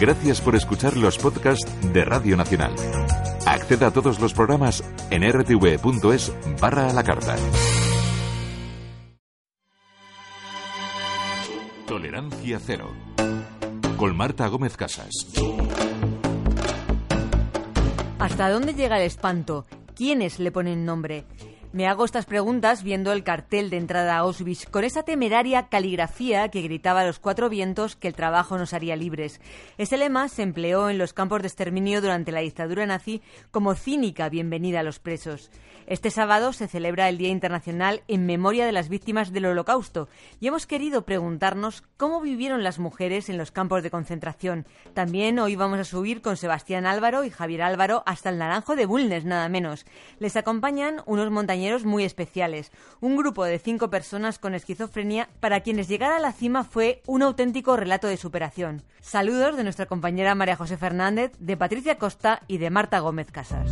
Gracias por escuchar los podcasts de Radio Nacional. Acceda a todos los programas en rtv.es barra a la carta. Tolerancia cero. Con Marta Gómez Casas. ¿Hasta dónde llega el espanto? ¿Quiénes le ponen nombre? Me hago estas preguntas viendo el cartel de entrada a Auschwitz con esa temeraria caligrafía que gritaba a los cuatro vientos que el trabajo nos haría libres. Ese lema se empleó en los campos de exterminio durante la dictadura nazi como cínica bienvenida a los presos. Este sábado se celebra el Día Internacional en memoria de las víctimas del Holocausto y hemos querido preguntarnos cómo vivieron las mujeres en los campos de concentración. También hoy vamos a subir con Sebastián Álvaro y Javier Álvaro hasta el Naranjo de Bulnes, nada menos. Les acompañan unos montañeros muy especiales, un grupo de cinco personas con esquizofrenia para quienes llegar a la cima fue un auténtico relato de superación. Saludos de nuestra compañera María José Fernández, de Patricia Costa y de Marta Gómez Casas.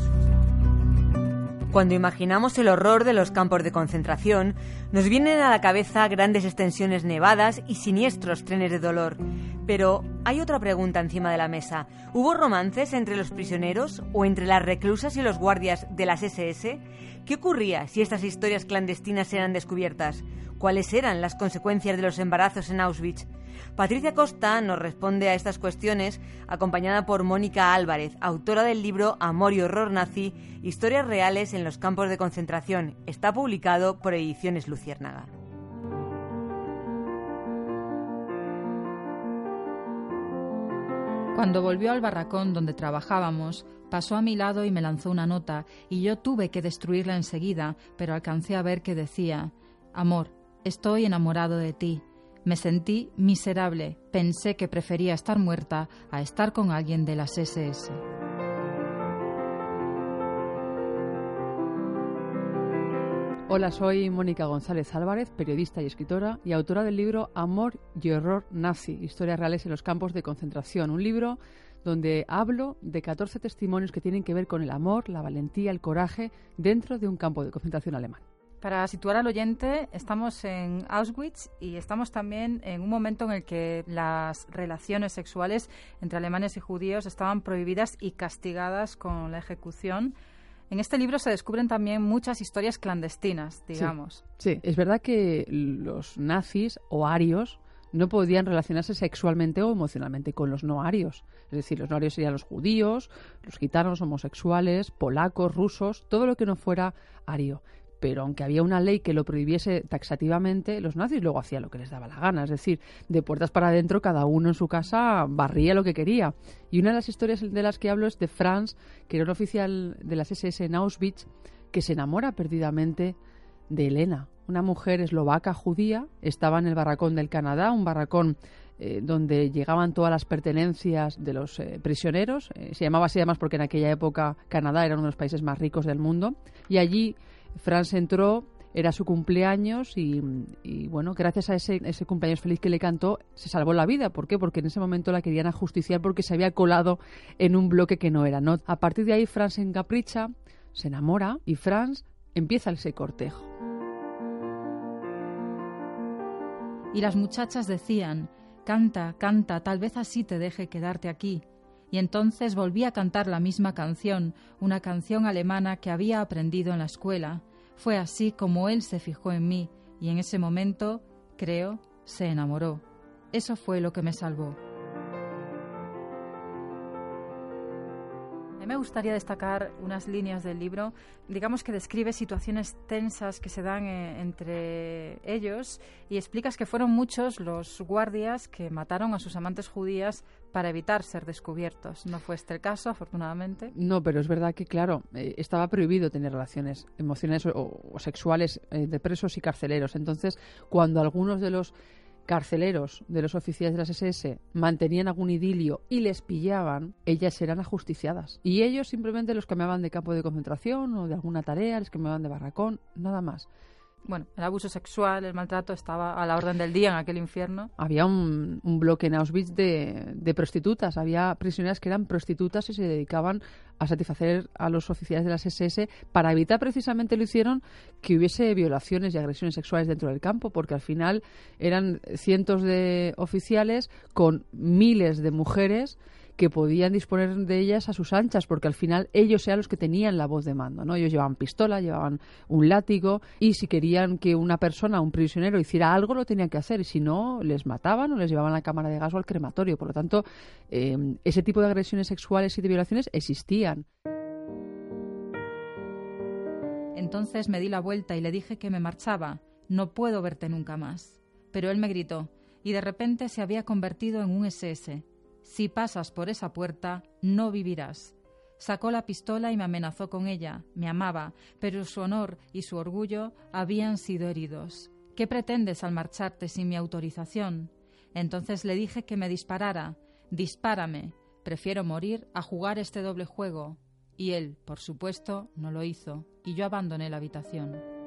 Cuando imaginamos el horror de los campos de concentración, nos vienen a la cabeza grandes extensiones nevadas y siniestros trenes de dolor. Pero hay otra pregunta encima de la mesa. ¿Hubo romances entre los prisioneros o entre las reclusas y los guardias de las SS? ¿Qué ocurría si estas historias clandestinas eran descubiertas? ¿Cuáles eran las consecuencias de los embarazos en Auschwitz? Patricia Costa nos responde a estas cuestiones acompañada por Mónica Álvarez, autora del libro Amor y Horror Nazi, Historias Reales en los Campos de Concentración. Está publicado por Ediciones Luciérnaga. Cuando volvió al barracón donde trabajábamos, pasó a mi lado y me lanzó una nota, y yo tuve que destruirla enseguida, pero alcancé a ver que decía Amor, estoy enamorado de ti. Me sentí miserable. Pensé que prefería estar muerta a estar con alguien de las SS. Hola, soy Mónica González Álvarez, periodista y escritora y autora del libro Amor y Horror Nazi, Historias Reales en los Campos de Concentración, un libro donde hablo de 14 testimonios que tienen que ver con el amor, la valentía, el coraje dentro de un campo de concentración alemán. Para situar al oyente, estamos en Auschwitz y estamos también en un momento en el que las relaciones sexuales entre alemanes y judíos estaban prohibidas y castigadas con la ejecución. En este libro se descubren también muchas historias clandestinas, digamos. Sí, es verdad que los nazis o arios no podían relacionarse sexualmente o emocionalmente con los no arios. Es decir, los no arios serían los judíos, los gitanos, homosexuales, polacos, rusos, todo lo que no fuera ario pero aunque había una ley que lo prohibiese taxativamente, los nazis luego hacían lo que les daba la gana, es decir, de puertas para adentro cada uno en su casa barría lo que quería. Y una de las historias de las que hablo es de Franz, que era un oficial de las SS en Auschwitz, que se enamora perdidamente de Elena, una mujer eslovaca judía, estaba en el barracón del Canadá, un barracón eh, donde llegaban todas las pertenencias de los eh, prisioneros. Eh, se llamaba así además porque en aquella época Canadá era uno de los países más ricos del mundo. Y allí Franz entró, era su cumpleaños y, bueno, gracias a ese, cumpleaños feliz que le cantó, se salvó la vida. ¿Por qué? Porque en ese momento la querían ajusticiar porque se había colado en un bloque que no era. ¿no? A partir de ahí, Franz se encapricha, se enamora y Franz empieza ese cortejo. Y las muchachas decían, canta, canta, tal vez así te deje quedarte aquí y entonces volví a cantar la misma canción, una canción alemana que había aprendido en la escuela. Fue así como él se fijó en mí y en ese momento, creo, se enamoró. Eso fue lo que me salvó. Me gustaría destacar unas líneas del libro, digamos que describe situaciones tensas que se dan eh, entre ellos y explicas que fueron muchos los guardias que mataron a sus amantes judías para evitar ser descubiertos. No fue este el caso, afortunadamente. No, pero es verdad que, claro, eh, estaba prohibido tener relaciones emocionales o, sexuales eh, de presos y carceleros. Entonces, cuando algunos de los carceleros de los oficiales de las SS mantenían algún idilio y les pillaban, ellas eran ajusticiadas. Y ellos simplemente los cambiaban de campo de concentración o de alguna tarea, les cambiaban de barracón, nada más bueno, el abuso sexual, el maltrato estaba a la orden del día en aquel infierno. Había un, bloque en Auschwitz de, de, prostitutas, había prisioneras que eran prostitutas y se dedicaban a satisfacer a los oficiales de las SS para evitar precisamente lo hicieron que hubiese violaciones y agresiones sexuales dentro del campo, porque al final eran cientos de oficiales con miles de mujeres que podían disponer de ellas a sus anchas, porque al final ellos eran los que tenían la voz de mando, ¿no? Ellos llevaban pistola, llevaban un látigo y si querían que una persona, un prisionero, hiciera algo, lo tenían que hacer y si no, les mataban o les llevaban a la cámara de gas o al crematorio. Por lo tanto, eh, ese tipo de agresiones sexuales y de violaciones existían. Entonces me di la vuelta y le dije que me marchaba. No puedo verte nunca más. Pero él me gritó, y de repente se había convertido en un SS. Si pasas por esa puerta, no vivirás. Sacó la pistola y me amenazó con ella. Me amaba, pero su honor y su orgullo habían sido heridos. ¿Qué pretendes al marcharte sin mi autorización? Entonces le dije que me disparara. Dispárame. Prefiero morir a jugar este doble juego. Y él, por supuesto, no lo hizo, y yo abandoné la habitación.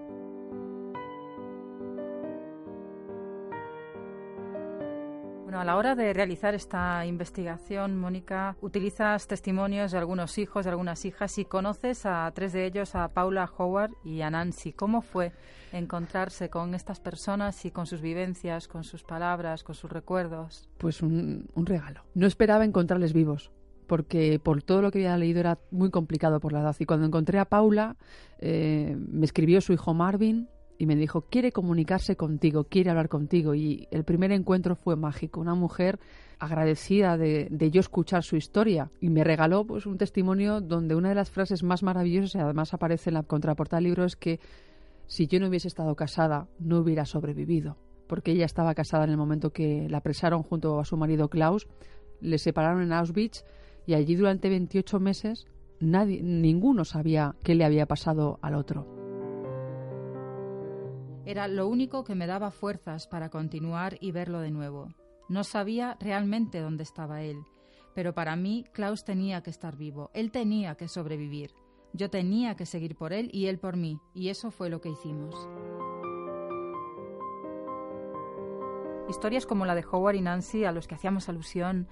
A la hora de realizar esta investigación, Mónica, utilizas testimonios de algunos hijos, de algunas hijas y conoces a tres de ellos, a Paula Howard y a Nancy. ¿Cómo fue encontrarse con estas personas y con sus vivencias, con sus palabras, con sus recuerdos? Pues un, regalo. No esperaba encontrarles vivos porque por todo lo que había leído era muy complicado por la edad. Y cuando encontré a Paula, eh, me escribió su hijo Marvin, y me dijo, quiere comunicarse contigo, quiere hablar contigo. Y el primer encuentro fue mágico. Una mujer agradecida de, yo escuchar su historia y me regaló pues un testimonio donde una de las frases más maravillosas y además aparece en la contraportada del libro es que si yo no hubiese estado casada no hubiera sobrevivido porque ella estaba casada en el momento que la apresaron junto a su marido Klaus, le separaron en Auschwitz y allí durante 28 meses nadie, ninguno sabía qué le había pasado al otro. Era lo único que me daba fuerzas para continuar y verlo de nuevo. No sabía realmente dónde estaba él, pero para mí Klaus tenía que estar vivo, él tenía que sobrevivir. Yo tenía que seguir por él y él por mí, y eso fue lo que hicimos. Historias como la de Howard y Nancy, a los que hacíamos alusión,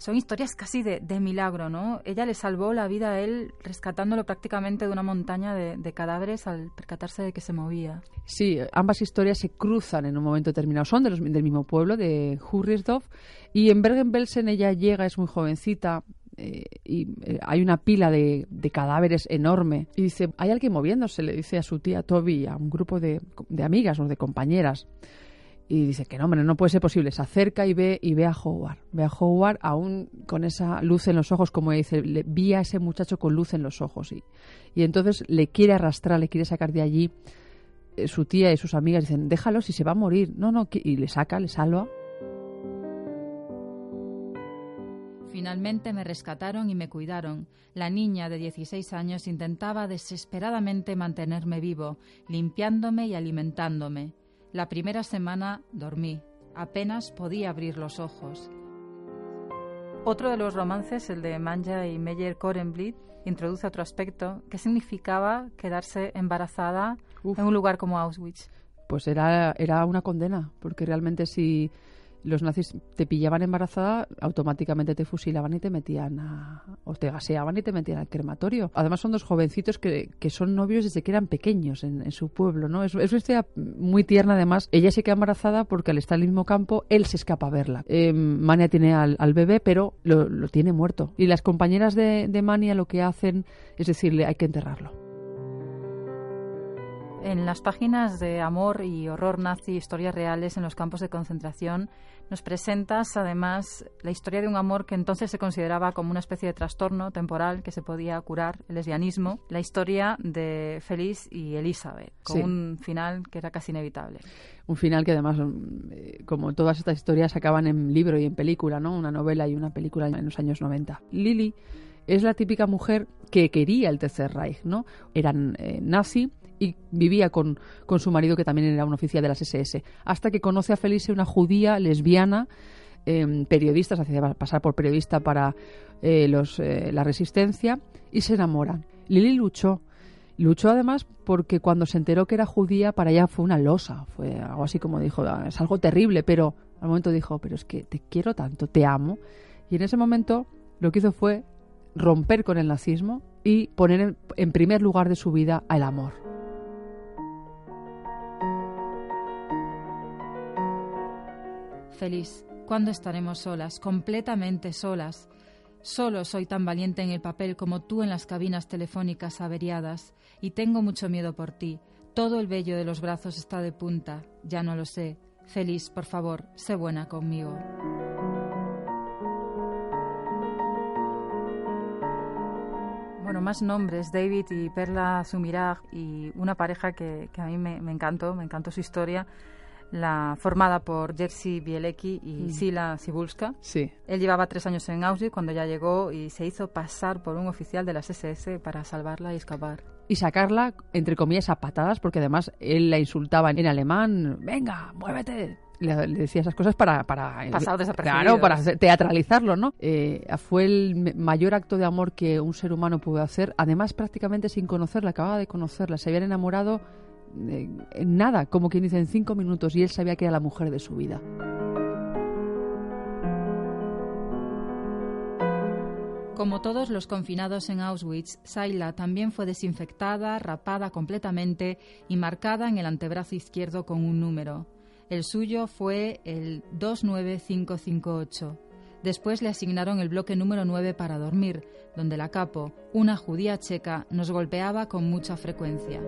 son historias casi de, milagro, ¿no? Ella le salvó la vida a él rescatándolo prácticamente de una montaña de, cadáveres al percatarse de que se movía. Sí, ambas historias se cruzan en un momento determinado. Son de los, del mismo pueblo, de Hurriesdorf, y en Bergen-Belsen ella llega, es muy jovencita, eh, y eh, hay una pila de, de, cadáveres enorme. Y dice, hay alguien moviéndose, le dice a su tía Toby, a un grupo de, de amigas o de compañeras y dice que no, hombre, no puede ser posible. Se acerca y ve y ve a Howard. Ve a Howard aún con esa luz en los ojos, como dice, le, vi a ese muchacho con luz en los ojos. Y, y entonces le quiere arrastrar, le quiere sacar de allí. Eh, su tía y sus amigas dicen, déjalo si se va a morir. No, no, y le saca, le salva. Finalmente me rescataron y me cuidaron. La niña de 16 años intentaba desesperadamente mantenerme vivo, limpiándome y alimentándome. La primera semana dormí, apenas podía abrir los ojos. Otro de los romances, el de Manja y Meyer Korenblit, introduce otro aspecto. ¿Qué significaba quedarse embarazada en un lugar como Auschwitz? Pues era, era una condena, porque realmente si los nazis te pillaban embarazada, automáticamente te fusilaban y te metían a, o te gaseaban y te metían al crematorio. Además son dos jovencitos que, que son novios desde que eran pequeños en, su pueblo, ¿no? Es, una historia muy tierna además. Ella se queda embarazada porque al estar en el mismo campo, él se escapa a verla. Eh, Mania tiene al, al, bebé, pero lo, lo, tiene muerto. Y las compañeras de, de Mania lo que hacen es decirle, hay que enterrarlo. En las páginas de Amor y Horror Nazi, historias reales en los campos de concentración, nos presentas además la historia de un amor que entonces se consideraba como una especie de trastorno temporal que se podía curar, el lesbianismo, la historia de Feliz y Elizabeth, con un final que era casi inevitable. Un final que además, mm, como todas estas historias, acaban en libro y en película, ¿no? Una novela y una película en los años 90. Lily es la típica mujer que quería el Tercer Reich, ¿no? Eran eh, nazi, y vivía con, con, su marido, que también era un oficial de las SS, hasta que conoce a Felice, una judía lesbiana, eh, periodista, se hacía pasar por periodista para eh, los, eh, la resistencia, y se enamoran. Lili luchó. Luchó además porque cuando se enteró que era judía, para ella fue una losa, fue algo así como dijo, ah, es algo terrible, pero al momento dijo, pero es que te quiero tanto, te amo. Y en ese momento lo que hizo fue romper con el nazismo y poner en primer lugar de su vida al amor. Feliz. ¿Cuándo estaremos solas, completamente solas? Solo soy tan valiente en el papel como tú en las cabinas telefónicas averiadas, y tengo mucho miedo por ti. Todo el vello de los brazos está de punta, ya no lo sé. Feliz, por favor, sé buena conmigo. Bueno, más nombres, David y Perla Sumirag, y una pareja que, a mí me, me encantó, me encantó su historia la formada por Jerzy Bielecki y mm. Sila Sibulska. Sí. Él llevaba tres años en Auschwitz cuando ya llegó y se hizo pasar por un oficial de las SS para salvarla y escapar. Y sacarla, entre comillas, a patadas, porque además él la insultaba en alemán, venga, muévete, le, decía esas cosas para, para claro para teatralizarlo no eh, fue el mayor acto de amor que un ser humano pudo hacer además prácticamente sin conocerla acababa de conocerla se habían enamorado en nada, como quien dice, en cinco minutos, y él sabía que era la mujer de su vida. Como todos los confinados en Auschwitz, Saila también fue desinfectada, rapada completamente y marcada en el antebrazo izquierdo con un número. El suyo fue el 29558. Después le asignaron el bloque número 9 para dormir, donde la capo, una judía checa, nos golpeaba con mucha frecuencia.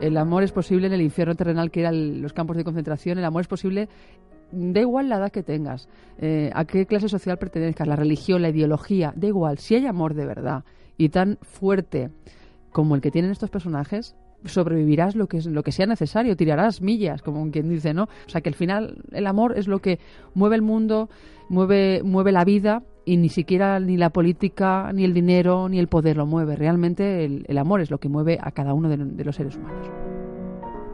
El amor es posible en el infierno terrenal que eran los campos de concentración. El amor es posible, da igual la edad que tengas, eh, a qué clase social pertenezcas, la religión, la ideología, da igual. Si hay amor de verdad y tan fuerte como el que tienen estos personajes, sobrevivirás lo que lo que sea necesario, tirarás millas, como quien dice, ¿no? O sea que al final el amor es lo que mueve el mundo, mueve mueve la vida y ni siquiera ni la política, ni el dinero, ni el poder lo mueve. Realmente el, amor es lo que mueve a cada uno de, de los seres humanos.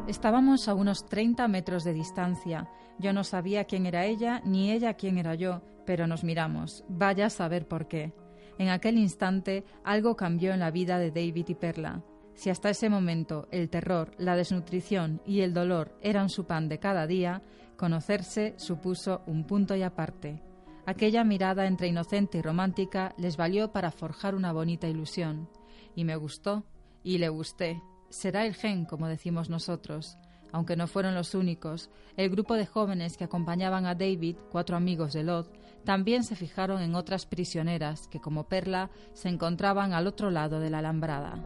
Estábamos a unos 30 metros de distancia. Yo no sabía quién era ella, ni ella quién era yo, pero nos miramos. Vaya a saber por qué. En aquel instante algo cambió en la vida de David y Perla. Si hasta ese momento el terror, la desnutrición y el dolor eran su pan de cada día, conocerse supuso un punto y aparte. Aquella mirada entre inocente y romántica les valió para forjar una bonita ilusión. Y me gustó, y le gusté. Será el gen, como decimos nosotros. Aunque no fueron los únicos, el grupo de jóvenes que acompañaban a David, cuatro amigos de Lot, también se fijaron en otras prisioneras que, como Perla, se encontraban al otro lado de la alambrada.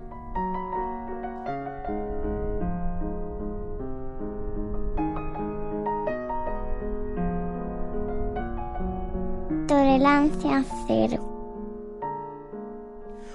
Tolerancia cero.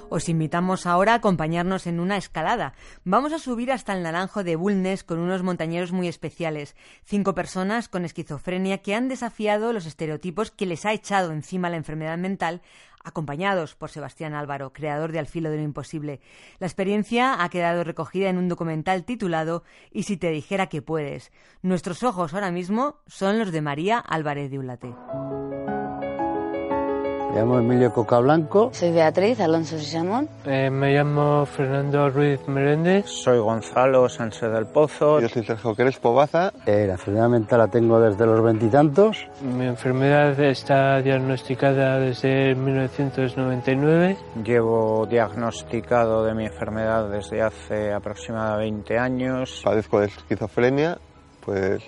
Os invitamos ahora a acompañarnos en una escalada. Vamos a subir hasta el Naranjo de Bulnes con unos montañeros muy especiales. Cinco personas con esquizofrenia que han desafiado los estereotipos que les ha echado encima la enfermedad mental acompañados por Sebastián Álvaro, creador de Al filo de lo imposible. La experiencia ha quedado recogida en un documental titulado Y si te dijera que puedes. Nuestros ojos ahora mismo son los de María Álvarez de Ulate. Me llamo Emilio Coca Blanco. Soy Beatriz Alonso Sisamón. Eh, me llamo Fernando Ruiz Meréndez. Soy Gonzalo Sánchez del Pozo. Yo soy Sergio Crespo Baza. Eh, la enfermedad mental la tengo desde los veintitantos. Mi enfermedad está diagnosticada desde 1999. Llevo diagnosticado de mi enfermedad desde hace aproximadamente 20 años. Padezco de esquizofrenia, pues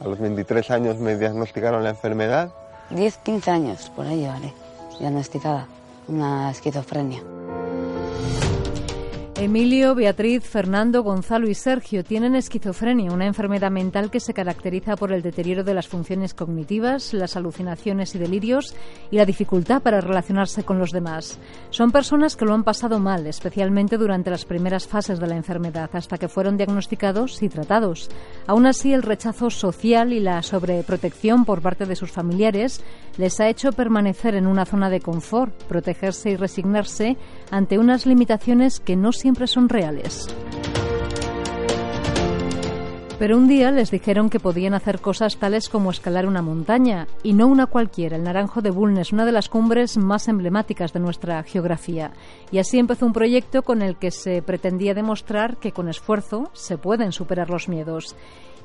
a los 23 años me diagnosticaron la enfermedad. 10, 15 años, por ahí vale diagnosticada una esquizofrenia. Emilio, Beatriz, Fernando, Gonzalo y Sergio tienen esquizofrenia, una enfermedad mental que se caracteriza por el deterioro de las funciones cognitivas, las alucinaciones y delirios y la dificultad para relacionarse con los demás. Son personas que lo han pasado mal, especialmente durante las primeras fases de la enfermedad, hasta que fueron diagnosticados y tratados. Aún así, el rechazo social y la sobreprotección por parte de sus familiares les ha hecho permanecer en una zona de confort, protegerse y resignarse ante unas limitaciones que no siempre son reales. Pero un día les dijeron que podían hacer cosas tales como escalar una montaña, y no una cualquiera, el Naranjo de Bulnes, una de las cumbres más emblemáticas de nuestra geografía. Y así empezó un proyecto con el que se pretendía demostrar que con esfuerzo se pueden superar los miedos.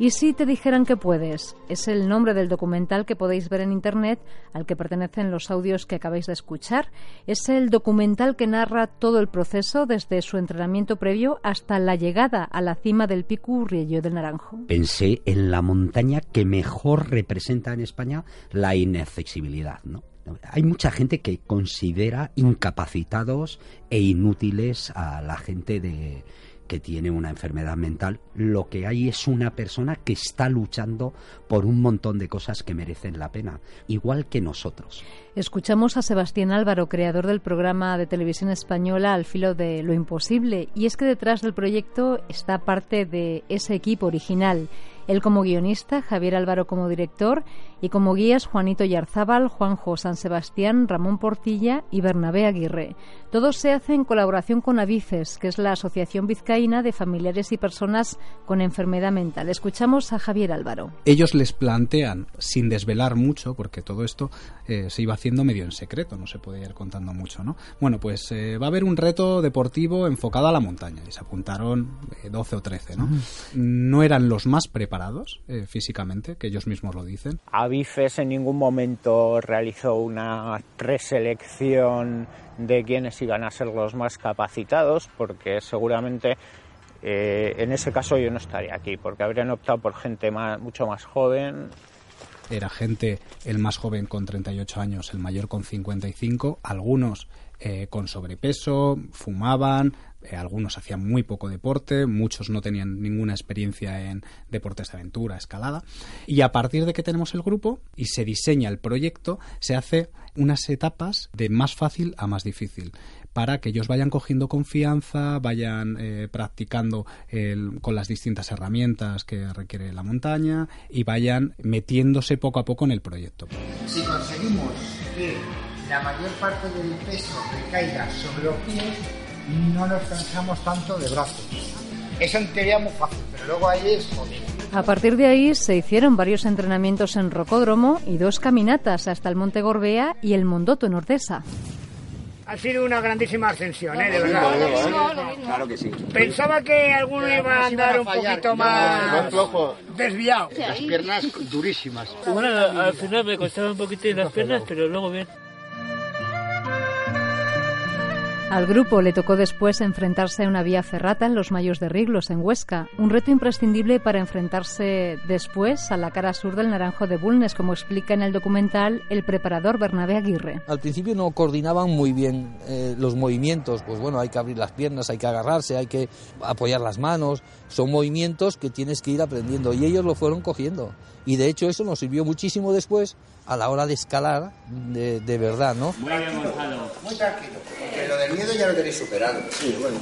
¿Y si te dijeran que puedes? Es el nombre del documental que podéis ver en Internet al que pertenecen los audios que acabáis de escuchar. Es el documental que narra todo el proceso desde su entrenamiento previo hasta la llegada a la cima del Pico Riello del Naranjo. Pensé en la montaña que mejor representa en España la inaccesibilidad, ¿no? Hay mucha gente que considera incapacitados e inútiles a la gente de, que tiene una enfermedad mental, lo que hay es una persona que está luchando por un montón de cosas que merecen la pena, igual que nosotros. Escuchamos a Sebastián Álvaro, creador del programa de televisión española Al filo de lo imposible, y es que detrás del proyecto está parte de ese equipo original él como guionista, Javier Álvaro como director y como guías Juanito Yarzábal, Juanjo San Sebastián, Ramón Portilla y Bernabé Aguirre. Todo se hace en colaboración con Avices, que es la Asociación Vizcaína de Familiares y Personas con Enfermedad Mental. Escuchamos a Javier Álvaro. Ellos les plantean, sin desvelar mucho, porque todo esto eh, se iba haciendo medio en secreto, no se puede ir contando mucho, ¿no? Bueno, pues eh, va a haber un reto deportivo enfocado a la montaña y se apuntaron 12 eh, o 13, ¿no? No eran los más preparados eh, físicamente, que ellos mismos lo dicen. Avifes en ningún momento realizó una preselección de quienes iban a ser los más capacitados, porque seguramente eh, en ese caso yo no estaría aquí, porque habrían optado por gente mucho más joven. Era gente, el más joven con 38 años, el mayor con 55, algunos eh, con sobrepeso, fumaban, eh, algunos hacían muy poco deporte, muchos no tenían ninguna experiencia en deportes de aventura, escalada. Y a partir de que tenemos el grupo y se diseña el proyecto, se hace unas etapas de más fácil a más difícil para que ellos vayan cogiendo confianza, vayan eh, practicando con las distintas herramientas que requiere la montaña y vayan metiéndose poco a poco en el proyecto. Si conseguimos que la mayor parte del peso recaiga sobre los pies, no nos cansamos tanto de brazos. Eso en teoría muy fácil, pero luego ahí es jodido. A partir de ahí se hicieron varios entrenamientos en rocódromo y dos caminatas hasta el Monte Gorbea y el Mondoto en Ordesa. Ha sido una grandísima ascensión, ¿eh? De verdad. Claro que sí. Pensaba que alguno iba a andar un poquito más desviado. Las piernas durísimas. Bueno, al final me costaba un poquito las piernas, pero luego bien. Al grupo le tocó después enfrentarse a una vía ferrata en los Mayos de Riglos, en Huesca, un reto imprescindible para enfrentarse después a la cara sur del Naranjo de Bulnes, como explica en el documental el preparador Bernabé Aguirre. Al principio no coordinaban muy bien eh, los movimientos, pues bueno, hay que abrir las piernas, hay que agarrarse, hay que apoyar las manos, son movimientos que tienes que ir aprendiendo y ellos lo fueron cogiendo. Y de hecho eso nos sirvió muchísimo después a la hora de escalar de, de verdad, ¿no? Muy bien, Muy tranquilo, porque lo del miedo ya lo tenéis superado. Sí, bueno.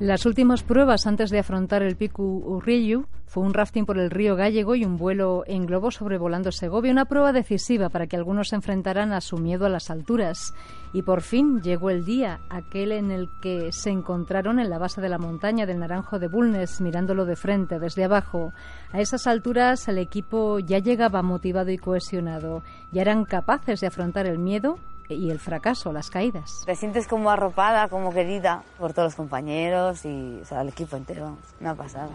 Las últimas pruebas antes de afrontar el Pico Urrillu fue un rafting por el río Gallego y un vuelo en globo sobrevolando Segovia, una prueba decisiva para que algunos se enfrentaran a su miedo a las alturas. Y por fin llegó el día, aquel en el que se encontraron en la base de la montaña del Naranjo de Bulnes, mirándolo de frente, desde abajo. A esas alturas el equipo ya llegaba motivado y cohesionado, ya eran capaces de afrontar el miedo y el fracaso, las caídas. Te sientes como arropada, como querida por todos los compañeros y o sea, el equipo entero, una pasada.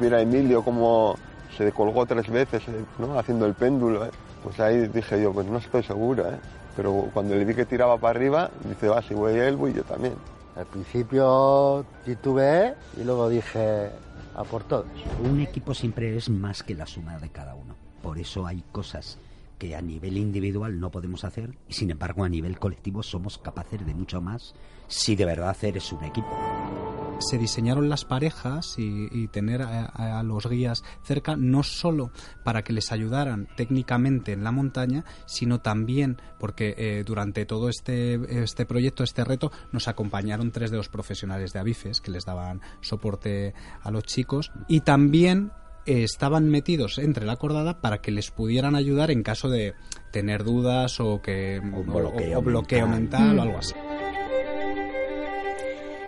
Mira Emilio como se colgó tres veces ¿no? haciendo el péndulo, ¿eh? pues ahí dije yo, pues no estoy segura, ¿eh? Pero cuando le vi que tiraba para arriba, dice, va, si voy él, voy yo también. Al principio titubeé y luego dije, a por todos. Un equipo siempre es más que la suma de cada uno. Por eso hay cosas que a nivel individual no podemos hacer y sin embargo a nivel colectivo somos capaces de mucho más si de verdad eres un equipo. Se diseñaron las parejas y, tener a, los guías cerca no solo para que les ayudaran técnicamente en la montaña, sino también porque eh, durante todo este, este proyecto, este reto, nos acompañaron tres de los profesionales de Avifes que les daban soporte a los chicos y también estaban metidos entre la cordada para que les pudieran ayudar en caso de tener dudas o que bloqueo, bloqueo mental, o algo así.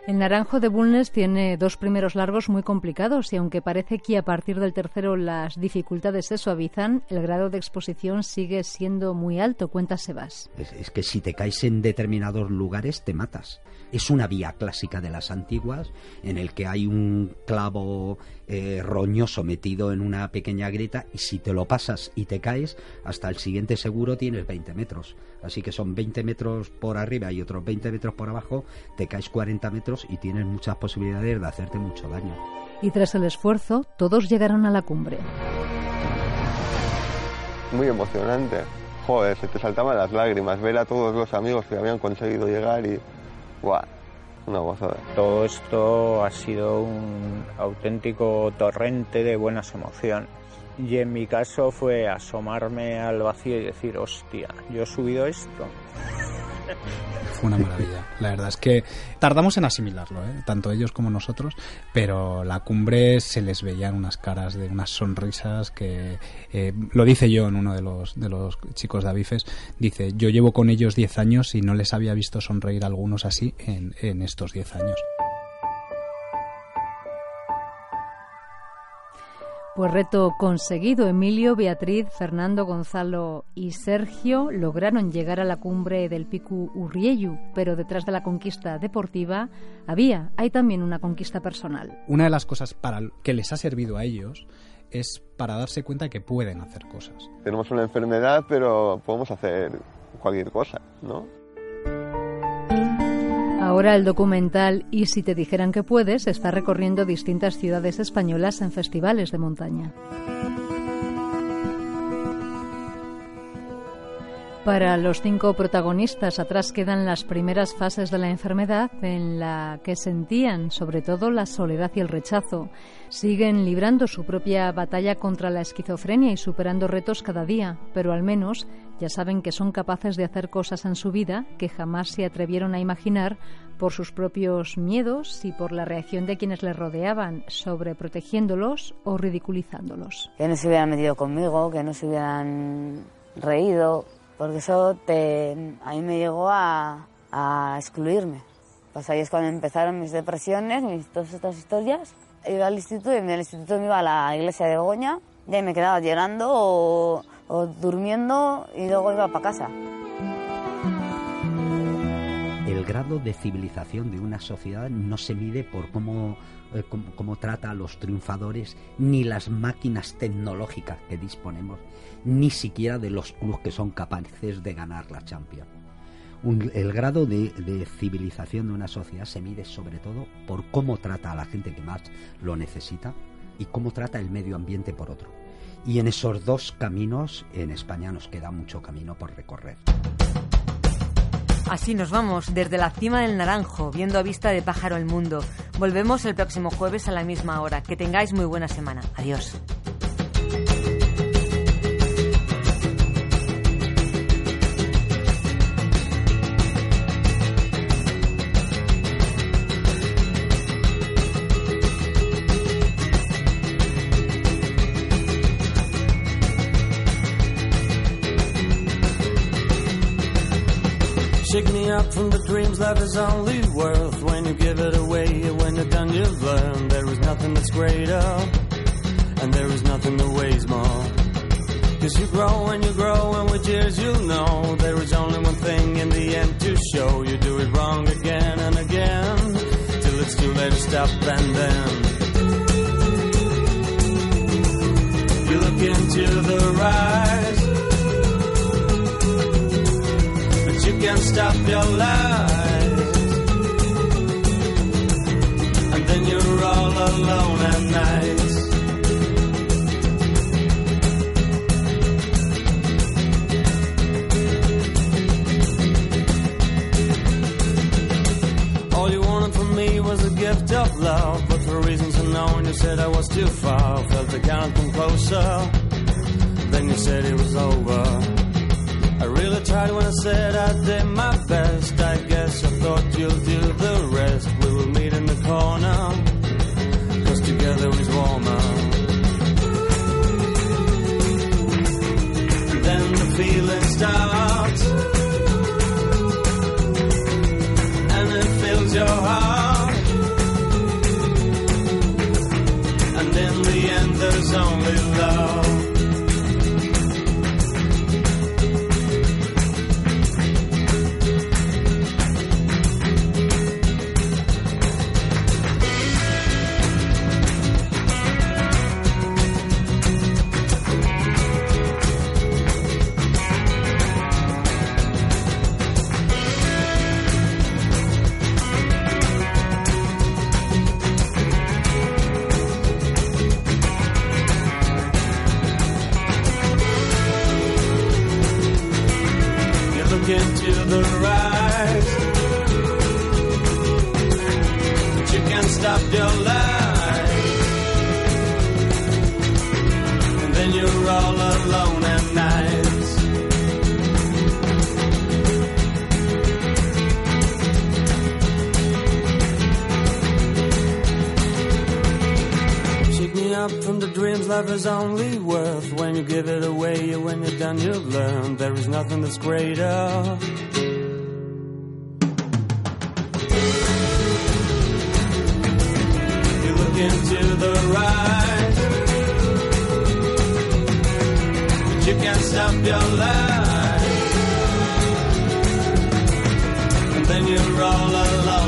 El Naranjo de Bulnes tiene dos primeros largos muy complicados y aunque parece que a partir del tercero las dificultades se suavizan, el grado de exposición sigue siendo muy alto, cuenta Sebas. Es, es que si te caes en determinados lugares te matas. Es una vía clásica de las antiguas en el que hay un clavo eh, roñoso metido en una pequeña grieta y si te lo pasas y te caes, hasta el siguiente seguro tienes 20 metros. Así que son 20 metros por arriba y otros 20 metros por abajo, te caes 40 metros y tienes muchas posibilidades de hacerte mucho daño. Y tras el esfuerzo, todos llegaron a la cumbre. Muy emocionante. Joder, se te saltaban las lágrimas ver a todos los amigos que habían conseguido llegar y... Todo esto ha sido un auténtico torrente de buenas emociones. Y en mi caso fue asomarme al vacío y decir, hostia, yo he subido esto. Fue una maravilla. La verdad es que tardamos en asimilarlo, ¿eh? tanto ellos como nosotros, pero la cumbre se les veían unas caras de unas sonrisas que eh, lo dice yo en uno de los de los chicos de Avifes, dice, yo llevo con ellos 10 años y no les había visto sonreír a algunos así en, estos 10 años. Pues reto conseguido. Emilio, Beatriz, Fernando, Gonzalo y Sergio lograron llegar a la cumbre del Picu Urrieyu, pero detrás de la conquista deportiva había, hay también una conquista personal. Una de las cosas para que les ha servido a ellos es para darse cuenta que pueden hacer cosas. Tenemos una enfermedad, pero podemos hacer cualquier cosa, ¿no? Ahora el documental Y si te dijeran que puedes está recorriendo distintas ciudades españolas en festivales de montaña. Para los cinco protagonistas, atrás quedan las primeras fases de la enfermedad en la que sentían sobre todo la soledad y el rechazo. Siguen librando su propia batalla contra la esquizofrenia y superando retos cada día, pero al menos ya saben que son capaces de hacer cosas en su vida que jamás se atrevieron a imaginar por sus propios miedos y por la reacción de quienes les rodeaban, sobreprotegiéndolos o ridiculizándolos. Que no se hubieran metido conmigo, que no se hubieran reído, porque eso te, a mí me llegó a, a excluirme. Pues ahí es cuando empezaron mis depresiones, mis, todas estas historias. Iba al instituto y en el instituto me iba a la iglesia de Begoña y ahí me quedaba llorando o, o durmiendo y luego iba para casa. El grado de civilización de una sociedad no se mide por cómo, eh, cómo, cómo trata a los triunfadores, ni las máquinas tecnológicas que disponemos, ni siquiera de los clubes que son capaces de ganar la Champions. El grado de, de civilización de una sociedad se mide sobre todo por cómo trata a la gente que más lo necesita y cómo trata el medio ambiente por otro. Y en esos dos caminos en España nos queda mucho camino por recorrer. Así nos vamos, desde la cima del Naranjo, viendo a vista de pájaro el mundo. Volvemos el próximo jueves a la misma hora. Que tengáis muy buena semana. Adiós. Up from the dreams life is only worth when you give it away. When you're done, you've learned there is nothing that's greater, and there is nothing that weighs more. Cause you grow and you grow, and with years you'll know there is only one thing in the end to show. You do it wrong again and again, till it's too late to stop and stop your life. And then you're all alone at night. All you wanted from me was a gift of love, but for reasons unknown, you said I was too far. Felt I can't come closer. Then you said it was over. I really tried when I said I did my best. I guess I thought you'll do the rest. We will meet in the corner, cause together is warmer. Look into the rise, but you can't stop your life. And then you're all alone up from the dreams life is only worth when you give it away. When you're done, you've learned there is nothing that's greater. You look into the rise, but you can't stop your life. And then you're all alone